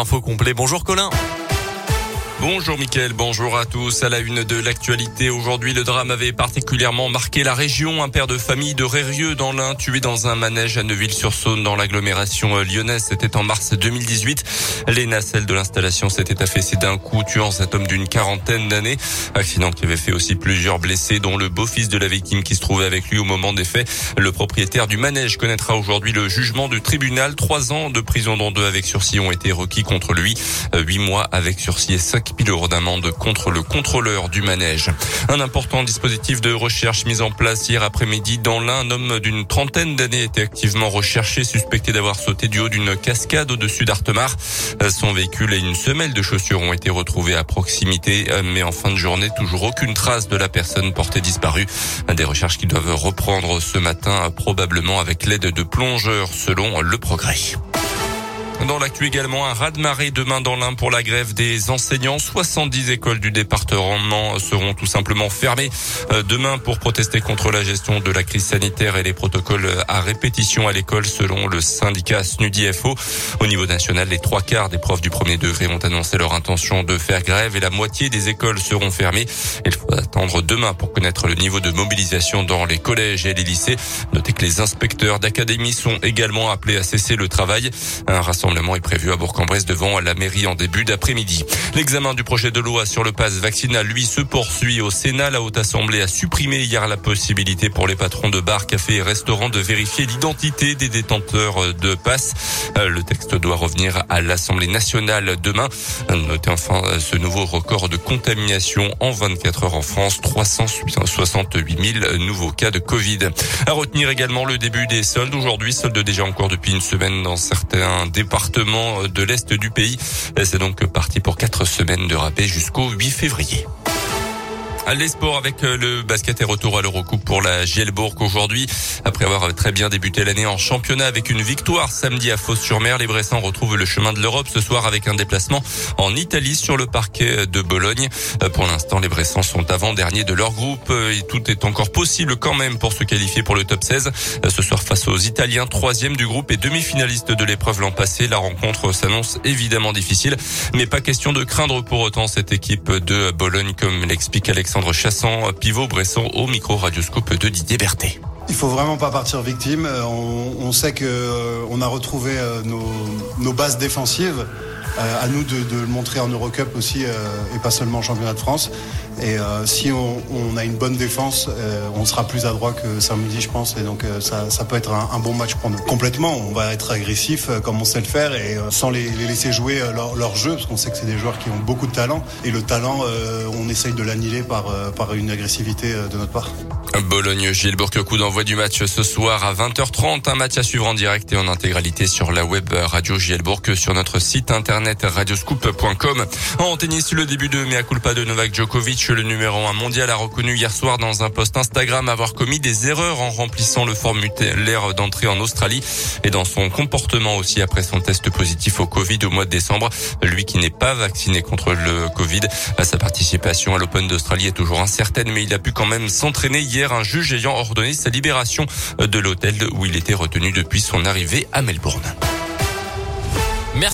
Info complet. Bonjour Colin. Bonjour Mickaël, bonjour à tous. À la une de l'actualité, aujourd'hui, le drame avait particulièrement marqué la région. Un père de famille de Rérieux dans l'Ain, tué dans un manège à Neuville-sur-Saône dans l'agglomération lyonnaise. C'était en mars 2018. Les nacelles de l'installation s'étaient affaissées d'un coup, tuant cet homme d'une quarantaine d'années. Accident qui avait fait aussi plusieurs blessés, dont le beau-fils de la victime qui se trouvait avec lui au moment des faits. Le propriétaire du manège connaîtra aujourd'hui le jugement du tribunal. Trois ans de prison dont deux avec sursis ont été requis contre lui. Huit mois avec sursis et cinq 000 euros d'amende contre le contrôleur du manège. Un important dispositif de recherche mis en place hier après-midi dans l'un. Un homme d'une trentaine d'années était activement recherché, suspecté d'avoir sauté du haut d'une cascade au-dessus d'Artemar. Son véhicule et une semelle de chaussures ont été retrouvés à proximité, mais en fin de journée, toujours aucune trace de la personne portée disparue. Des recherches qui doivent reprendre ce matin, probablement avec l'aide de plongeurs, selon le progrès. Dans l'actu également, un raz-de-marée demain dans l'Ain pour la grève des enseignants. 70 écoles du département seront tout simplement fermées euh, demain pour protester contre la gestion de la crise sanitaire et les protocoles à répétition à l'école selon le syndicat SNUDIFO. Au niveau national, les trois quarts des profs du premier degré ont annoncé leur intention de faire grève et la moitié des écoles seront fermées. Il faut attendre demain pour connaître le niveau de mobilisation dans les collèges et les lycées. Notez que les inspecteurs d'académie sont également appelés à cesser le travail. Est prévu à Bourg-en-Bresse devant la mairie en début d'après-midi. L'examen du projet de loi sur le pass vaccinal, lui, se poursuit au Sénat. La Haute Assemblée a supprimé hier la possibilité pour les patrons de bars, cafés et restaurants de vérifier l'identité des détenteurs de pass. Euh, le texte doit revenir à l'Assemblée nationale demain. Notez enfin ce nouveau record de contamination en 24 heures en France. 368 000 nouveaux cas de Covid. À retenir également le début des soldes. Aujourd'hui, soldes déjà encore depuis une semaine dans certains départements de l'Est du pays. C'est donc parti pour quatre semaines de rappel jusqu'au 8 février. Les sports avec euh, le basket et retour à l'Eurocoupe pour la Gielbourg aujourd'hui. Après avoir très bien débuté l'année en championnat avec une victoire samedi à Fos-sur-Mer, les Bressans retrouvent le chemin de l'Europe ce soir avec un déplacement en Italie sur le parquet de Bologne. Euh, pour l'instant, les Bressans sont avant-derniers de leur groupe euh, et tout est encore possible quand même pour se qualifier pour le top 16. Ce soir face aux Italiens, troisième du groupe et demi-finaliste de l'épreuve l'an passé. La rencontre s'annonce évidemment difficile, mais pas question de craindre pour autant cette équipe de Bologne comme l'explique Alexandre Alexandre Chassan, pivot Bresson au micro radioscope de Didier Berthet. Il faut vraiment pas partir victime. Euh, on, sait que euh, on a retrouvé euh, nos bases défensives. Euh, à nous de, le montrer en Eurocup aussi euh, et pas seulement en championnat de France. Et euh, si on, a une bonne défense, on sera plus adroit que samedi, je pense. Et donc ça, peut être un, bon match pour nous. Complètement, on va être agressif comme on sait le faire et sans les, laisser jouer leur, jeu, parce qu'on sait que c'est des joueurs qui ont beaucoup de talent. Et le talent, on essaye de l'annihiler par, une agressivité de notre part. Bologne-Gilbourg, coup d'envoi du match ce soir à 20h30. Un match à suivre en direct et en intégralité sur la web Radio Gielbourg sur notre site internet. En tennis, le début de Mea Culpa de Novak Djokovic, le numéro 1 mondial, a reconnu hier soir dans un post Instagram avoir commis des erreurs en remplissant le formulaire d'entrée en Australie et dans son comportement aussi après son test positif au Covid au mois de décembre. Lui qui n'est pas vacciné contre le Covid, sa participation à l'Open d'Australie est toujours incertaine, mais il a pu quand même s'entraîner hier un juge ayant ordonné sa libération de l'hôtel où il était retenu depuis son arrivée à Melbourne.